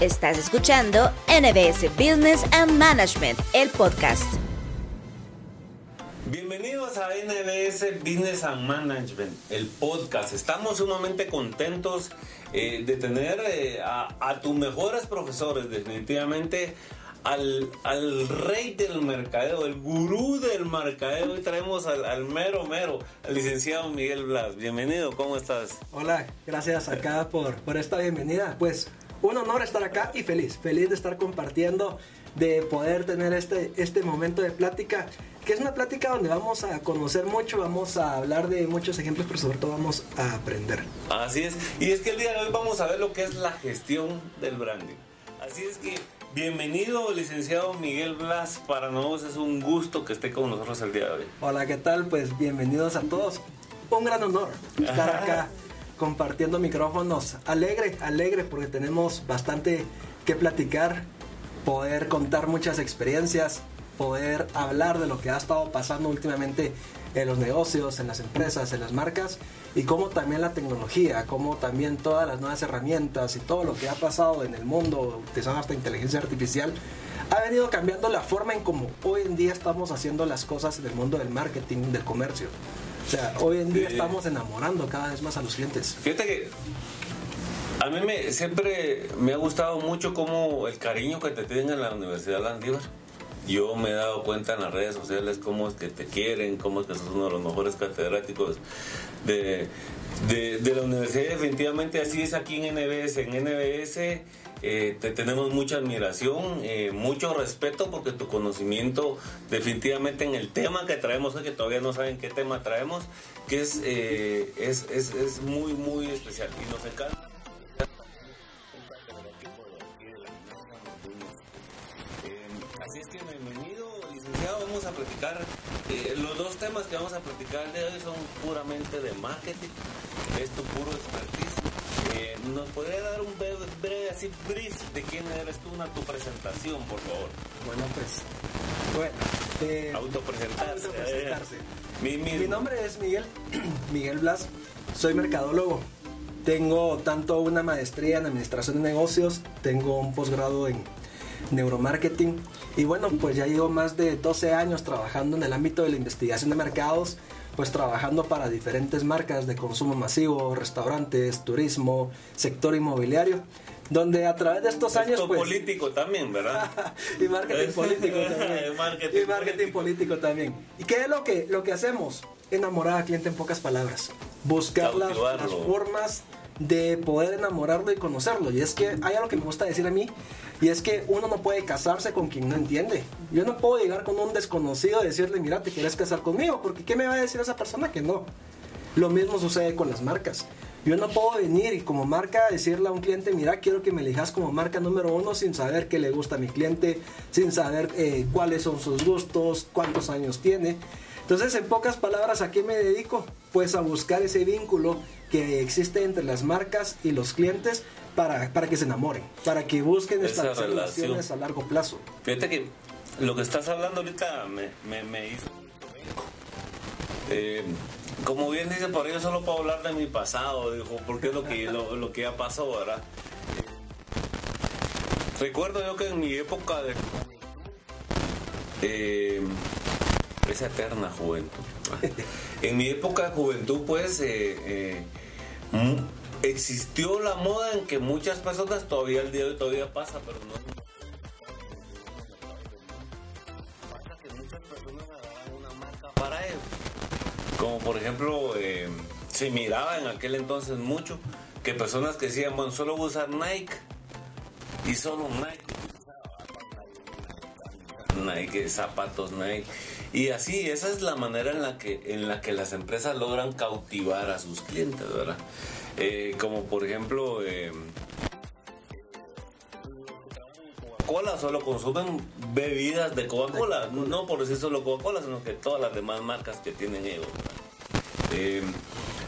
Estás escuchando NBS Business and Management, el podcast. Bienvenidos a NBS Business and Management, el podcast. Estamos sumamente contentos eh, de tener eh, a, tus mejores profesores, definitivamente. Al, al, rey del mercadeo, el gurú del mercadeo. Hoy traemos al, al, mero mero, al licenciado Miguel Blas. Bienvenido, ¿cómo estás? Hola, gracias acá por, por esta bienvenida. Pues un honor estar acá y feliz, feliz de estar compartiendo, de poder tener este, este momento de plática, que es una plática donde vamos a conocer mucho, vamos a hablar de muchos ejemplos, pero sobre todo vamos a aprender. Así es, y es que el día de hoy vamos a ver lo que es la gestión del branding. Así es que bienvenido, licenciado Miguel Blas, para nosotros es un gusto que esté con nosotros el día de hoy. Hola, ¿qué tal? Pues bienvenidos a todos. Un gran honor estar acá compartiendo micrófonos. Alegre, alegre, porque tenemos bastante que platicar, poder contar muchas experiencias, poder hablar de lo que ha estado pasando últimamente en los negocios, en las empresas, en las marcas y cómo también la tecnología, cómo también todas las nuevas herramientas y todo lo que ha pasado en el mundo, utilizando hasta inteligencia artificial, ha venido cambiando la forma en cómo hoy en día estamos haciendo las cosas en el mundo del marketing, del comercio. O sea, hoy en día estamos enamorando cada vez más a los clientes. Fíjate que a mí me, siempre me ha gustado mucho como el cariño que te tienen en la Universidad Landívar. Yo me he dado cuenta en las redes sociales cómo es que te quieren, cómo es que sos uno de los mejores catedráticos de, de, de la universidad. Definitivamente así es aquí en NBS. En NBS eh, te tenemos mucha admiración, eh, mucho respeto porque tu conocimiento definitivamente en el tema que traemos, que todavía no saben qué tema traemos, que es, eh, es, es, es, muy, muy especial y nos encanta. Así es que bienvenido, licenciado, vamos a platicar. los dos temas que vamos a platicar de hoy son puramente de marketing, es tu puro expertise eh, ¿Nos podría dar un breve, así brief de quién eres tú, una tu presentación, por favor? Bueno, pues, bueno, eh, autopresentarse. Mi, nombre es Miguel, Miguel Blas, soy mercadólogo. Tengo tanto una maestría en administración de negocios, tengo un posgrado en neuromarketing y bueno, pues ya llevo más de 12 años trabajando en el ámbito de la investigación de mercados pues trabajando para diferentes marcas de consumo masivo, restaurantes, turismo, sector inmobiliario, donde a través de estos años... Pues, político también, ¿verdad? y marketing político también. marketing y marketing político. también. ¿Y qué es lo que, lo que hacemos? Enamorar al cliente en pocas palabras. Buscar las, las formas de poder enamorarlo y conocerlo. Y es que hay algo que me gusta decir a mí, y es que uno no puede casarse con quien no entiende. Yo no puedo llegar con un desconocido y decirle, mira, te quieres casar conmigo, porque ¿qué me va a decir esa persona que no? Lo mismo sucede con las marcas. Yo no puedo venir y como marca decirle a un cliente, mira, quiero que me elijas como marca número uno sin saber qué le gusta a mi cliente, sin saber eh, cuáles son sus gustos, cuántos años tiene. Entonces, en pocas palabras, ¿a qué me dedico? Pues a buscar ese vínculo que existe entre las marcas y los clientes para, para que se enamoren, para que busquen estas relaciones a largo plazo. Fíjate que lo que estás hablando ahorita me, me, hizo... Eh, como bien dice por ello, solo puedo hablar de mi pasado, dijo, porque es lo que, lo, que ya pasó, ¿verdad? recuerdo yo que en mi época de... Eh, esa eterna juventud. en mi época de juventud, pues, eh, eh, existió la moda en que muchas personas todavía el día de hoy todavía pasa, pero no pasa que para él. Como por ejemplo, eh, se miraba en aquel entonces mucho que personas que decían, bueno, solo usar Nike y solo Nike. Nike, zapatos Nike. Y así, esa es la manera en la que, en la que las empresas logran cautivar a sus clientes, ¿verdad? Eh, como por ejemplo, eh, Coca-Cola solo consumen bebidas de Coca-Cola, no por decir solo Coca-Cola, sino que todas las demás marcas que tienen ellos. Eh,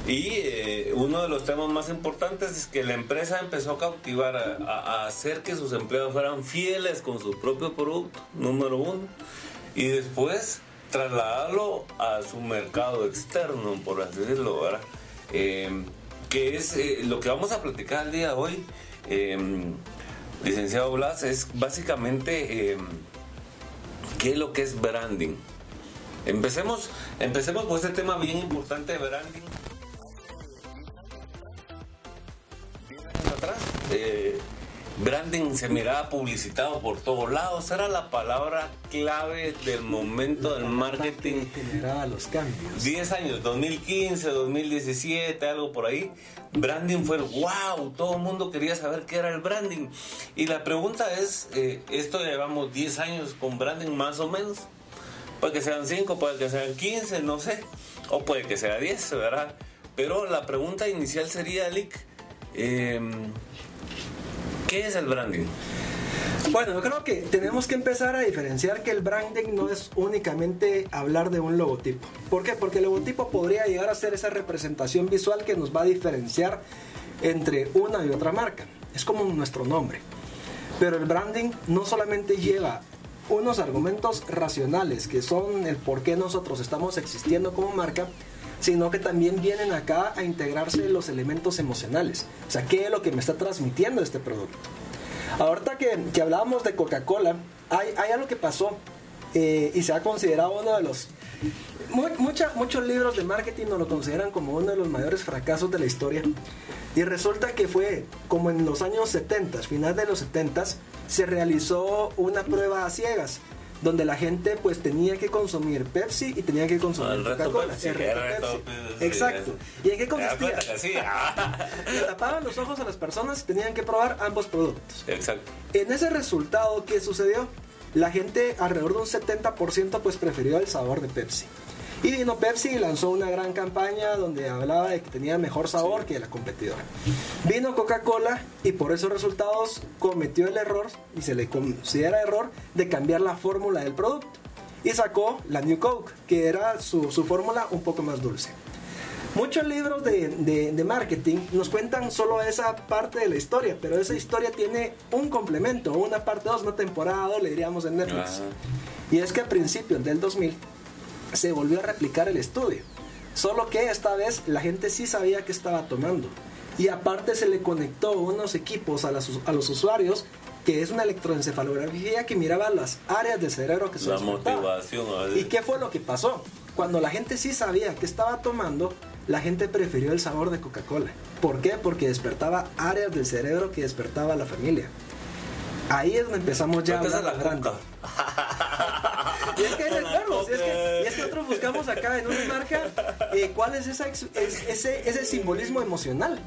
y uno de los temas más importantes es que la empresa empezó a cautivar, a, hacer que sus empleados fueran fieles con su propio producto, número uno. Y después trasladarlo a su mercado externo, por así decirlo, ¿verdad? que es eh, lo que vamos a platicar el día de hoy. Em, licenciado Blas, es básicamente em, qué es lo que es branding. Empecemos, empecemos con este tema bien importante de branding. atrás, eh, branding se miraba publicitado por todos lados, era la palabra clave del momento del marketing. Generaba los cambios. 10 años, 2015, 2017, algo por ahí. Branding fue el wow, todo el mundo quería saber qué era el branding. Y la pregunta es, eh, esto llevamos 10 años con branding más o menos. Puede que sean 5, puede que sean 15, no sé. O puede que sea 10, ¿verdad? Pero la pregunta inicial sería, Lick, em, ¿qué es el branding? Bueno, yo creo que tenemos que empezar a diferenciar que el branding no es únicamente hablar de un logotipo. ¿Por qué? Porque el logotipo podría llegar a ser esa representación visual que nos va a diferenciar entre una y otra marca. Es como nuestro nombre. Pero el branding no solamente lleva unos argumentos racionales que son el por qué nosotros estamos existiendo como marca, sino que también vienen acá a integrarse los elementos emocionales. O sea, ¿qué es lo que me está transmitiendo este producto? Ahorita que, que hablábamos de Coca-Cola, hay, hay, algo que pasó eh, y se ha considerado uno de los... mucha, muchos libros de marketing nos lo consideran como uno de los mayores fracasos de la historia. Y resulta que fue como en los años 70, final de los 70, se realizó una prueba a ciegas donde la gente pues tenía que consumir Pepsi y tenía que consumir Coca-Cola. Exacto. ¿Y en qué consistía? Le tapaban los ojos a las personas y tenían que probar ambos productos. Exacto. En ese resultado, ¿qué sucedió? La gente, alrededor de un 70%, pues prefirió el sabor de Pepsi. Y vino Pepsi y lanzó una gran campaña donde hablaba de que tenía mejor sabor que la competidora. Vino Coca-Cola y por esos resultados cometió el error, y se le considera error, de cambiar la fórmula del producto. Y sacó la New Coke, que era su, su fórmula un poco más dulce. Muchos libros de, de, marketing nos cuentan solo esa parte de la historia, pero esa historia tiene un complemento, una parte 2, una temporada 2, le diríamos en Netflix. Y es que a principios del 2000 se volvió a replicar el estudio. Solo que esta vez la gente sí sabía que estaba tomando. Y aparte se le conectó unos equipos a, a los usuarios que es una electroencefalografía que miraba las áreas del cerebro que se La motivación. ¿Y qué fue lo que pasó? Cuando la gente sí sabía que estaba tomando, la gente prefirió el sabor de Coca-Cola. ¿Por qué? Porque despertaba áreas del cerebro que despertaba a la familia. Ahí es donde empezamos ya a hablar la grande. y es que hay y es que, y es que nosotros buscamos acá en una marca eh, cuál es, esa, es, ese, ese simbolismo emocional.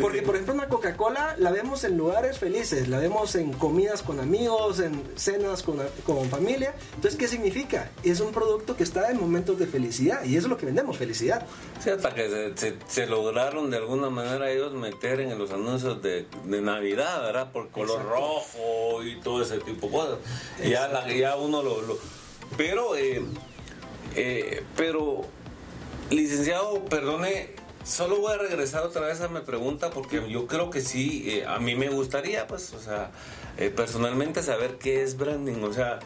Porque, por ejemplo, una Coca-Cola la vemos en lugares felices, la vemos en comidas con amigos, en cenas con, con, familia. Entonces, ¿qué significa? Es un producto que está en momentos de felicidad y eso es lo que vendemos, felicidad. Sí, hasta que se, se, lograron de alguna manera ellos meter en los anuncios de, de Navidad, ¿verdad? Por color rojo y todo ese tipo de cosas. Ya, la, ya uno lo, lo pero, eh, eh, pero, licenciado, perdone, solo voy a regresar otra vez a mi pregunta porque yo creo que sí, eh, a mí me gustaría, pues, o sea, personalmente saber qué es branding, o sea,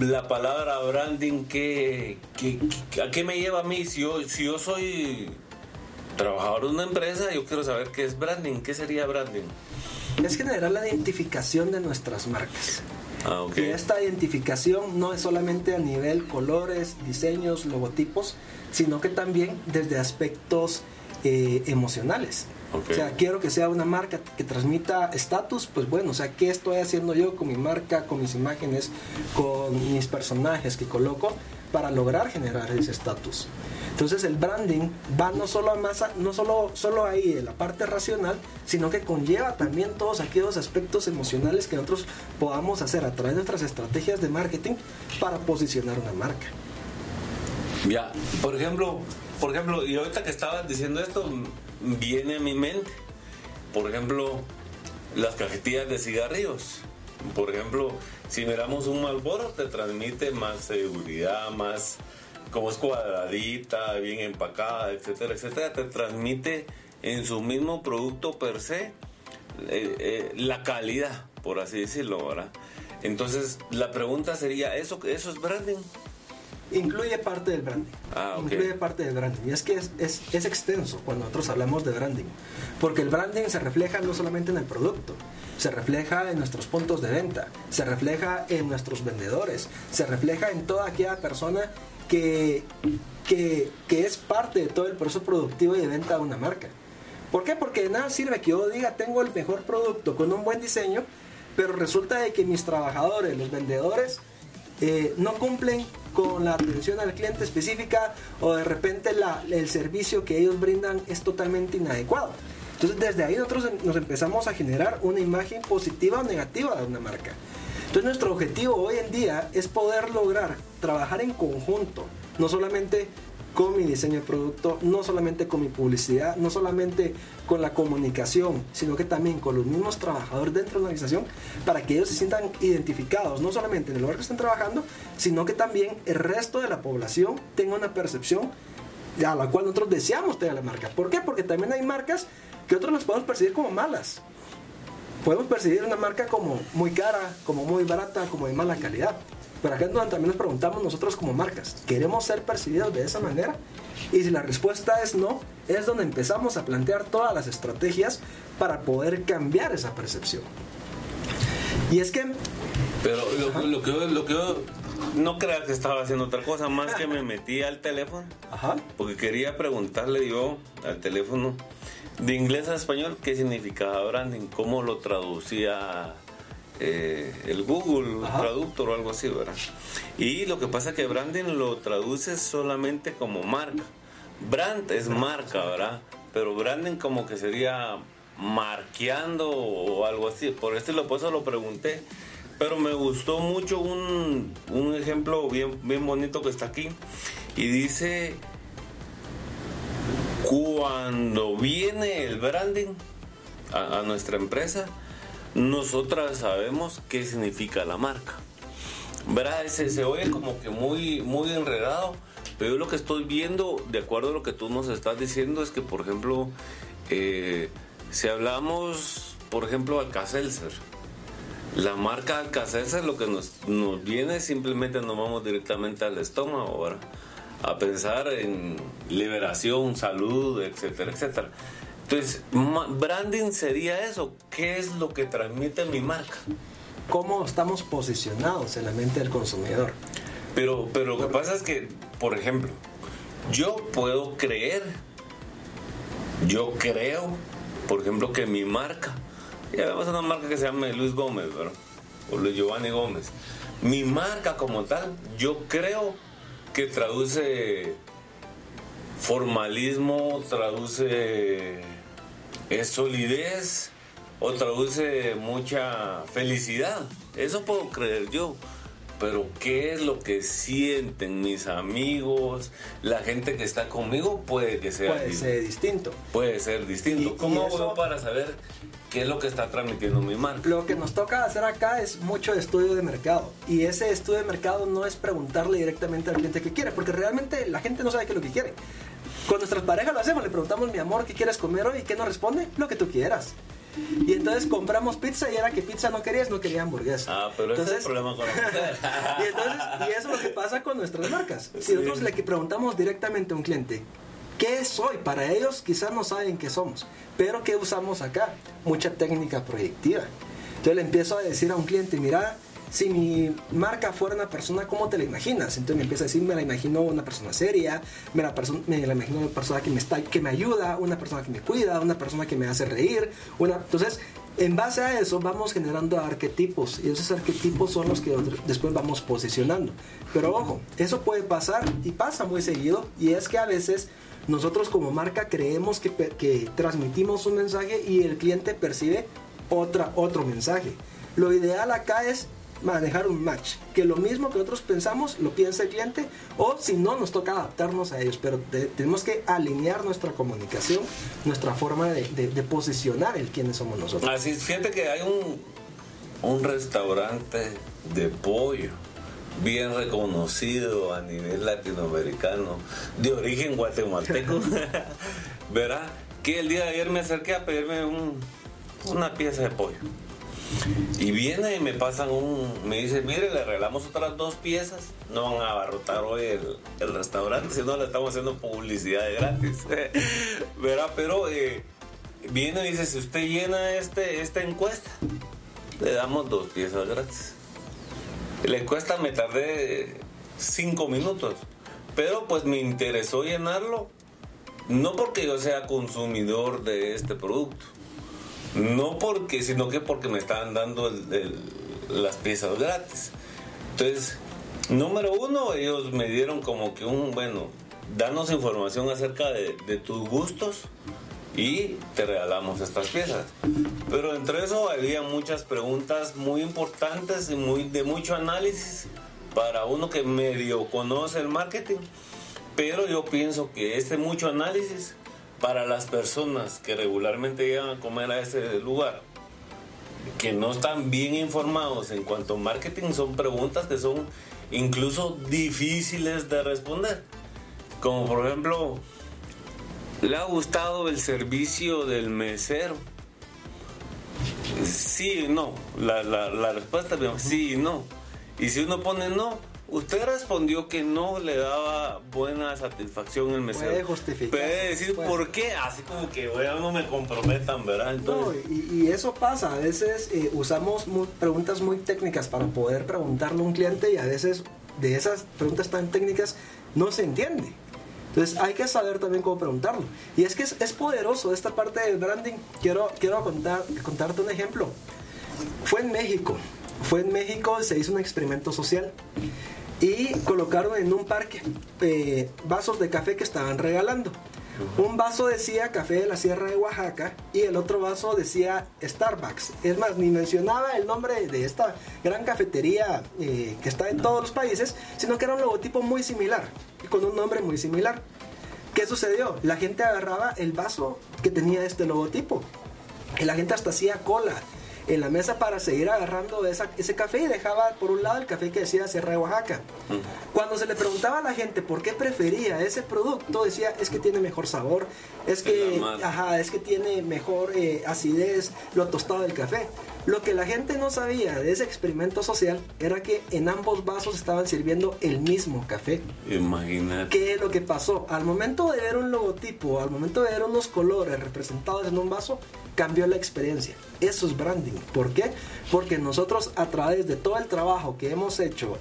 la palabra branding, ¿qué, a qué me lleva a mí? Si yo, si yo soy trabajador de una empresa, yo quiero saber qué es branding, ¿qué sería branding? Es generar la identificación de nuestras marcas. Ah, y esta identificación no es solamente a nivel colores, diseños, logotipos, sino que también desde aspectos eh, emocionales. O sea, quiero que sea una marca que transmita estatus, pues bueno, o sea, ¿qué estoy haciendo yo con mi marca, con mis imágenes, con mis personajes que coloco para lograr generar ese estatus? Entonces el branding va no solo a masa, no solo, solo ahí en la parte racional, sino que conlleva también todos aquellos aspectos emocionales que nosotros podamos hacer a través de nuestras estrategias de marketing para posicionar una marca. Ya, por ejemplo, por ejemplo, y ahorita que estabas diciendo esto, viene a mi mente, por ejemplo, las cajetillas de cigarrillos. Por ejemplo, si miramos un Malboro, te transmite más seguridad, más como es cuadradita, bien empacada, etcétera, etcétera, te transmite en su mismo producto per se eh, eh, la calidad, por así decirlo, ¿verdad? Entonces, la pregunta sería, ¿eso, eso es branding? incluye parte del branding. Ah, Incluye parte del branding. Y es que es, es, es, extenso cuando nosotros hablamos de branding. Porque el branding se refleja no solamente en el producto, se refleja en nuestros puntos de venta, se refleja en nuestros vendedores, se refleja en toda aquella persona que, que, que es parte de todo el proceso productivo y de venta de una marca. ¿Por qué? Porque de nada sirve que yo diga tengo el mejor producto con un buen diseño, pero resulta de que mis trabajadores, los vendedores, eh, no cumplen con la atención al cliente específica o de repente la, el servicio que ellos brindan es totalmente inadecuado. Entonces desde ahí nosotros nos empezamos a generar una imagen positiva o negativa de una marca. Entonces nuestro objetivo hoy en día es poder lograr trabajar en conjunto, no solamente con mi diseño de producto, no solamente con mi publicidad, no solamente con la comunicación, sino que también con los mismos trabajadores dentro de la organización para que ellos se sientan identificados, no solamente en el lugar que están trabajando, sino que también el resto de la población tenga una percepción a la cual nosotros deseamos tener la marca. ¿Por qué? Porque también hay marcas que otros las podemos percibir como malas. Podemos percibir una marca como muy cara, como muy barata, como de mala calidad. Pero acá también nos preguntamos nosotros como marcas, ¿queremos ser percibidos de esa manera? Y si la respuesta es no, es donde empezamos a plantear todas las estrategias para poder cambiar esa percepción. Y es que... Pero lo, que, lo que yo no creas que estaba haciendo otra cosa, más que me metí al teléfono. Ajá. Porque quería preguntarle yo al teléfono de inglés a español qué significaba branding, cómo lo traducía eh, el Google Traductor o algo así, ¿verdad? Y lo que pasa es que branding lo traduce solamente como marca. Brand es marca, ¿verdad? Pero branding como que sería marqueando o algo así. Por este lo, pues lo pregunté. Pero me gustó mucho un, un ejemplo bien, bien bonito que está aquí. Y dice, cuando viene el branding a nuestra empresa, nosotras sabemos qué significa la marca. ¿Verdad? Se, se oye como que muy, muy enredado, pero yo lo que estoy viendo, de acuerdo a lo que tú nos estás diciendo, es que, por ejemplo, eh, si hablamos, por ejemplo, Alcacelser, la marca Alcacelser lo que nos, nos viene simplemente nos vamos directamente al estómago, ¿verdad? A pensar en liberación, salud, etcétera, etcétera. Entonces, branding sería eso. ¿Qué es lo que transmite mi marca? ¿Cómo estamos posicionados en la mente del consumidor? Pero, pero lo que pasa es que, por ejemplo, yo puedo creer, yo creo, por ejemplo, que mi marca, ya vemos una marca que se llama Luis Gómez, ¿verdad? O Luis Giovanni Gómez. Mi marca como tal, yo creo que traduce formalismo, traduce es solidez o traduce mucha felicidad. Eso puedo creer yo. Pero ¿qué es lo que sienten mis amigos? La gente que está conmigo puede que sea puede ser distinto. Puede ser distinto. ¿Cómo hago para saber qué es lo que está transmitiendo mi marca? Lo que nos toca hacer acá es mucho estudio de mercado. Y ese estudio de mercado no es preguntarle directamente al cliente qué quiere, porque realmente la gente no sabe qué es lo que quiere. Con nuestras parejas lo hacemos, le preguntamos, mi amor, ¿qué quieres comer hoy? ¿Y qué nos responde? Lo que tú quieras. Y entonces compramos pizza y era que pizza no querías, no quería hamburguesa. Ah, pero ese es el problema con la mujer. y, entonces, y eso es lo que pasa con nuestras marcas. Si nosotros le preguntamos directamente a un cliente, ¿qué soy? Para ellos quizás no saben qué somos. Pero ¿qué usamos acá? Mucha técnica proyectiva. Entonces le empiezo a decir a un cliente, mira, si mi marca fuera una persona, ¿cómo te la imaginas? Entonces me empieza a decir, me la imagino una persona seria, me la, me la imagino una persona que me, está, que me ayuda, una persona que me cuida, una persona que me hace reír. Entonces, en base a eso vamos generando arquetipos y esos arquetipos son los que después vamos posicionando. Pero ojo, eso puede pasar y pasa muy seguido y es que a veces nosotros como marca creemos que, que transmitimos un mensaje y el cliente percibe otra, otro mensaje. Lo ideal acá es manejar un match. Que lo mismo que nosotros pensamos lo piensa el cliente o si no nos toca adaptarnos a ellos. Pero tenemos que alinear nuestra comunicación, nuestra forma de, posicionar el quiénes somos nosotros. Así, fíjate que hay un, un restaurante de pollo bien reconocido a nivel latinoamericano, de origen guatemalteco, ¿verdad? Que el día de ayer me acerqué a pedirme un, una pieza de pollo Y viene y me pasan un, me dice, mire, le regalamos otras dos piezas, no van a abarrotar hoy el, restaurante, si no le estamos haciendo publicidad de gratis. Pero eh, viene y dice, si usted llena este, esta encuesta, le damos dos piezas gratis. La encuesta me tardé cinco minutos, pero pues me interesó llenarlo, no porque yo sea consumidor de este producto, no porque, sino que porque me estaban dando las piezas gratis. Entonces, número uno, ellos me dieron como que un, bueno, danos información acerca de, de tus gustos y te regalamos estas piezas. Pero entre eso había muchas preguntas muy importantes y muy, de mucho análisis para uno que medio conoce el marketing. Pero yo pienso que este mucho análisis para las personas que regularmente llegan a comer a ese lugar, que no están bien informados en cuanto a marketing, son preguntas que son incluso difíciles de responder. Como por ejemplo, ¿le ha gustado el servicio del mesero? Sí, no. La, la respuesta es sí y no. Y si uno pone no, Usted respondió que no le daba buena satisfacción el mesero. Puede justificar. Puede decir por qué, así como que bueno, no me comprometan, ¿verdad? No, y, eso pasa. A veces eh, usamos preguntas muy técnicas para poder preguntarle a un cliente y a veces de esas preguntas tan técnicas no se entiende. Entonces hay que saber también cómo preguntarlo. Y es que es, es poderoso esta parte del branding. Quiero, quiero contar, contarte un ejemplo. Fue en México. Fue en México, se hizo un experimento social y colocaron en un parque eh, vasos de café que estaban regalando. Un vaso decía café de la Sierra de Oaxaca y el otro vaso decía Starbucks. Es más, ni mencionaba el nombre de esta gran cafetería eh, que está en todos los países, sino que era un logotipo muy similar y con un nombre muy similar. ¿Qué sucedió? La gente agarraba el vaso que tenía este logotipo y la gente hasta hacía cola en la mesa para seguir agarrando ese café y dejaba por un lado el café que decía Sierra de Oaxaca. Cuando se le preguntaba a la gente por qué prefería ese producto, decía es que tiene mejor sabor, es que, ajá, es que tiene mejor eh, acidez, lo tostado del café. Lo que la gente no sabía de ese experimento social era que en ambos vasos estaban sirviendo el mismo café. Imagínate. ¿Qué es lo que pasó? Al momento de ver un logotipo, al momento de ver unos colores representados en un vaso, cambió la experiencia. Eso es branding. ¿Por qué? Porque nosotros a través de todo el trabajo que hemos hecho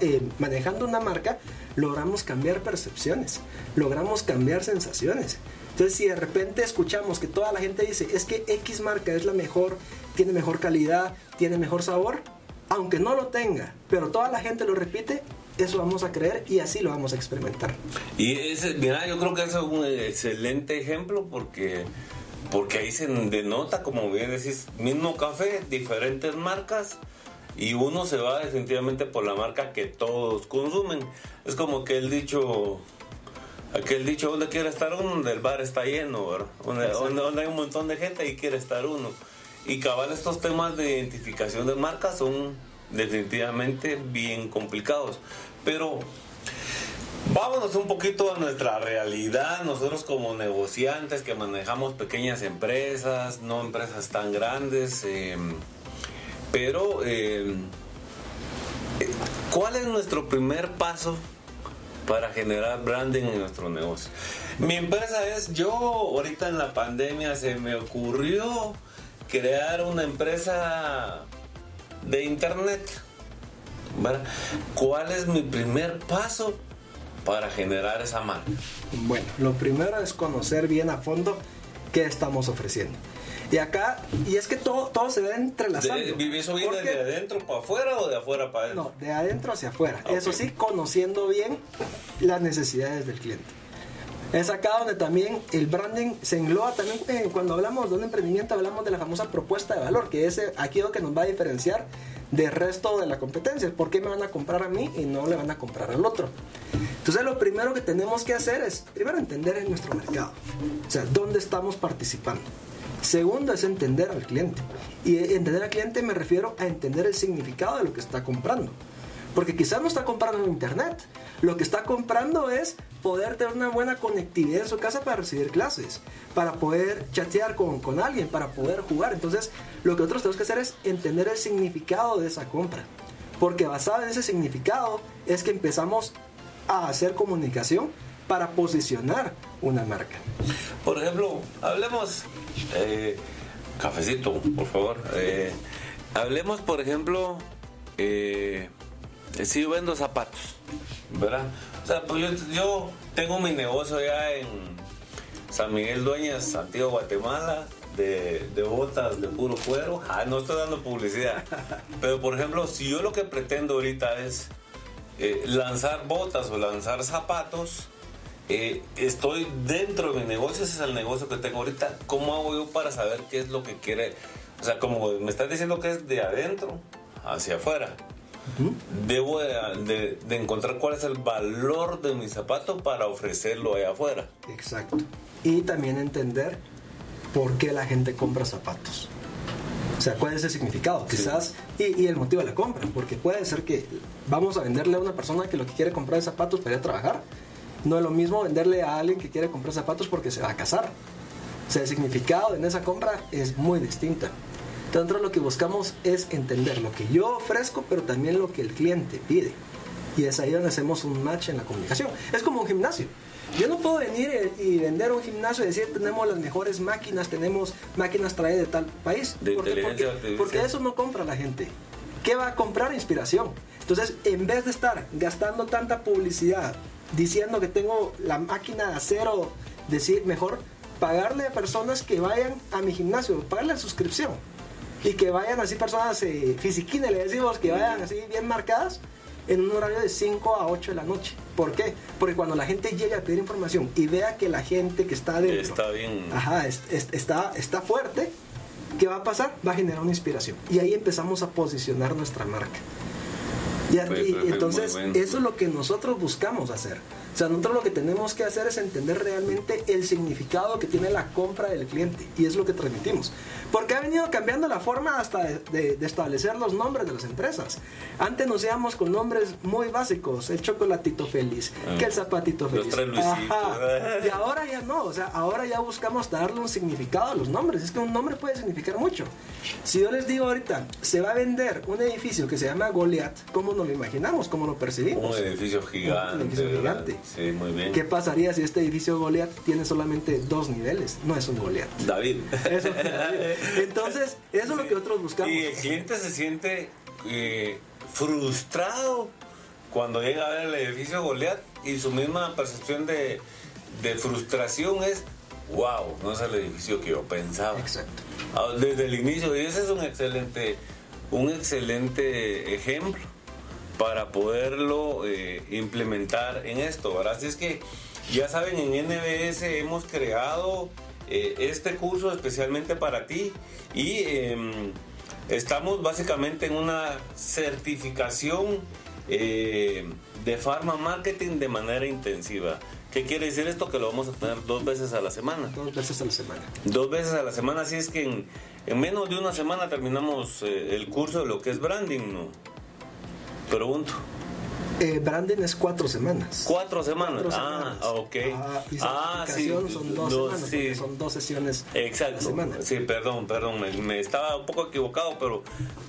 eh, manejando una marca, logramos cambiar percepciones, logramos cambiar sensaciones. Entonces, si de repente escuchamos que toda la gente dice, es que X marca es la mejor, tiene mejor calidad, tiene mejor sabor, aunque no lo tenga, pero toda la gente lo repite, eso vamos a creer y así lo vamos a experimentar. Y ese, mira, yo creo que es un excelente ejemplo porque, porque ahí se denota, como bien decís, mismo café, diferentes marcas y uno se va definitivamente por la marca que todos consumen. Es como que el dicho Aquel dicho, donde quiere estar uno, donde el bar está lleno, ¿verdad? Donde, hay un montón de gente y quiere estar uno. Y cabal, estos temas de identificación de marcas son definitivamente bien complicados. Pero vámonos un poquito a nuestra realidad. Nosotros como negociantes que manejamos pequeñas empresas, no empresas tan grandes. Em, pero, em, ¿cuál es nuestro primer paso para generar branding en nuestro negocio. Mi empresa es, yo ahorita en la pandemia se me ocurrió crear una empresa de internet. ¿Cuál es mi primer paso para generar esa marca? Bueno, lo primero es conocer bien a fondo qué estamos ofreciendo. Y acá, y es que todo, todo se ve entrelazando. De, ¿Eso viene de adentro para afuera o de afuera para adentro? No, de adentro hacia afuera. Eso sí, conociendo bien las necesidades del cliente. Es acá donde también el branding se engloba también eh, cuando hablamos de un emprendimiento hablamos de la famosa propuesta de valor, que es aquí lo que nos va a diferenciar del resto de la competencia. ¿Por qué me van a comprar a mí y no le van a comprar al otro? Entonces lo primero que tenemos que hacer es primero entender en nuestro mercado, o sea, dónde estamos participando. Segundo es entender al cliente. Y entender al cliente me refiero a entender el significado de lo que está comprando. Porque quizás no está comprando en internet. Lo que está comprando es poder tener una buena conectividad en su casa para recibir clases, para poder chatear con, con alguien, para poder jugar. Entonces, lo que nosotros tenemos que hacer es entender el significado de esa compra. Porque basado en ese significado es que empezamos a hacer comunicación para posicionar una marca. Por ejemplo, hablemos, eh, cafecito, por favor. Eh, hablemos, por ejemplo, eh, yo vendo zapatos, ¿verdad? O sea, pues yo, tengo mi negocio ya en San Miguel Dueñas, Antiguo Guatemala, de, botas de puro cuero. Ah, no estoy dando publicidad. Pero por ejemplo, si yo lo que pretendo ahorita es eh, lanzar botas o lanzar zapatos, eh, estoy dentro de mi negocio, ese es el negocio que tengo ahorita. ¿Cómo hago yo para saber qué es lo que quiere? O sea, como me estás diciendo que es de adentro hacia afuera. Debo de, encontrar cuál es el valor de mi zapato para ofrecerlo allá afuera. Exacto. Y también entender por qué la gente compra zapatos. O sea, cuál es el significado, quizás, y, el motivo de la compra, porque puede ser que vamos a venderle a una persona que lo que quiere comprar es zapatos para ir a trabajar. No es lo mismo venderle a alguien que quiere comprar zapatos porque se va a casar. O sea, el significado en esa compra es muy distinta. Entonces lo que buscamos es entender lo que yo ofrezco, pero también lo que el cliente pide. Y es ahí donde hacemos un match en la comunicación. Es como un gimnasio. Yo no puedo venir y vender un gimnasio y decir tenemos las mejores máquinas, tenemos máquinas traídas de tal país. porque, porque eso no compra la gente. ¿Qué va a comprar? Inspiración. Entonces, en vez de estar gastando tanta publicidad diciendo que tengo la máquina de acero, decir mejor pagarle a personas que vayan a mi gimnasio, pagarle la suscripción y que vayan así personas eh, fisiquines, le decimos, que vayan así bien marcadas en un horario de 5 a 8 de la noche. ¿Por qué? Porque cuando la gente llega a pedir información y vea que la gente que está dentro está bien, ajá, está, está fuerte, ¿qué va a pasar? Va a generar una inspiración. Y ahí empezamos a posicionar nuestra marca. Y, entonces, eso es lo que nosotros buscamos hacer. O sea, nosotros lo que tenemos que hacer es entender realmente el significado que tiene la compra del cliente y es lo que transmitimos. Porque ha venido cambiando la forma hasta de, establecer los nombres de las empresas. Antes nos íbamos con nombres muy básicos, el chocolatito feliz, ah. que el zapatito feliz. Y ahora ya no, o sea, ahora ya buscamos darle un significado a los nombres. Es que un nombre puede significar mucho. Si yo les digo ahorita, se va a vender un edificio que se llama Goliath, ¿cómo nos lo imaginamos? ¿Cómo lo percibimos? Un edificio gigante. Un edificio gigante. Sí, muy bien. ¿Qué pasaría si este edificio Goliath tiene solamente dos niveles? No es un Goliath. David. Entonces, eso es lo que nosotros buscamos. Y el cliente se siente eh, frustrado cuando llega a ver el edificio Goliath y su misma percepción de, de frustración es wow, no es el edificio que yo pensaba. Exacto. Ah, desde el inicio, y ese es un excelente, un excelente ejemplo para poderlo eh, implementar en esto, ¿verdad? Así es que ya saben, en NBS hemos creado eh, este curso especialmente para ti y em, estamos básicamente en una certificación eh, de Pharma Marketing de manera intensiva. ¿Qué quiere decir esto? Que lo vamos a tener dos veces a la semana. Dos veces a la semana. Dos veces a la semana, así es que en, en menos de una semana terminamos el curso de lo que es branding, ¿no? Pregunto. Eh, branding es cuatro semanas. Cuatro semanas. ah, ok. Ah, ah sí. Son dos, semanas, sí. son dos sesiones. Exacto. Sí, perdón, perdón. Me, estaba un poco equivocado, pero,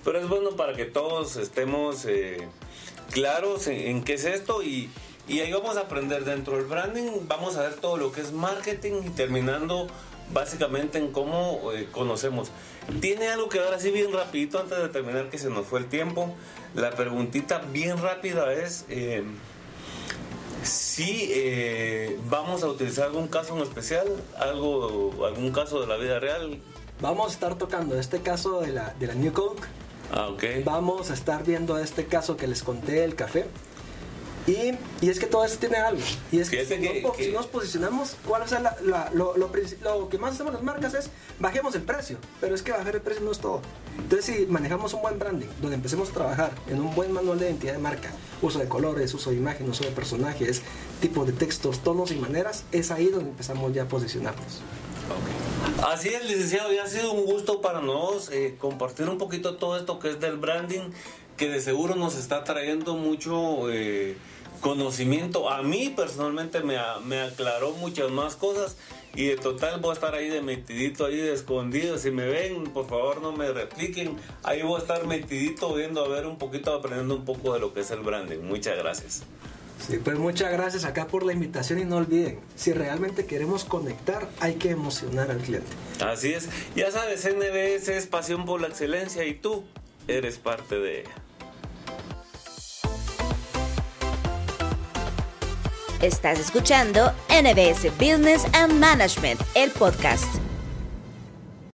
pero es bueno para que todos estemos eh, claros en, qué es esto y, y ahí vamos a aprender dentro del branding. Vamos a ver todo lo que es marketing y terminando básicamente en cómo eh, conocemos. Tiene algo que ver así bien rapidito antes de terminar que se nos fue el tiempo. La preguntita bien rápida es eh, si eh, vamos a utilizar algún caso en especial, algo, algún caso de la vida real. Vamos a estar tocando este caso de la, de la New Coke. Ah, okay. Vamos a estar viendo este caso que les conté, el café. Y, y, es que todo eso tiene algo. Y es que, si, nos posicionamos, ¿cuál es la, lo, lo, lo, que más hacemos las marcas es bajemos el precio. Pero es que bajar el precio no es todo. Entonces, si manejamos un buen branding, donde empecemos a trabajar en un buen manual de identidad de marca, uso de colores, uso de imagen, uso de personajes, tipo de textos, tonos y maneras, es ahí donde empezamos ya a posicionarnos. Así es, licenciado, ya ha sido un gusto para nosotros eh, compartir un poquito todo esto que es del branding, que de seguro nos está trayendo mucho. Eh, conocimiento a mí personalmente me, me aclaró muchas más cosas y de total voy a estar ahí de metidito, ahí de escondido. Si me ven, por favor no me repliquen. Ahí voy a estar metidito viendo a ver un poquito, aprendiendo un poco de lo que es el branding. Muchas gracias. Sí, pues muchas gracias acá por la invitación y no olviden, si realmente queremos conectar, hay que emocionar al cliente. Así es. Ya sabes, NBS es pasión por la excelencia y tú eres parte de ella. Estás escuchando NBS Business and Management, el podcast.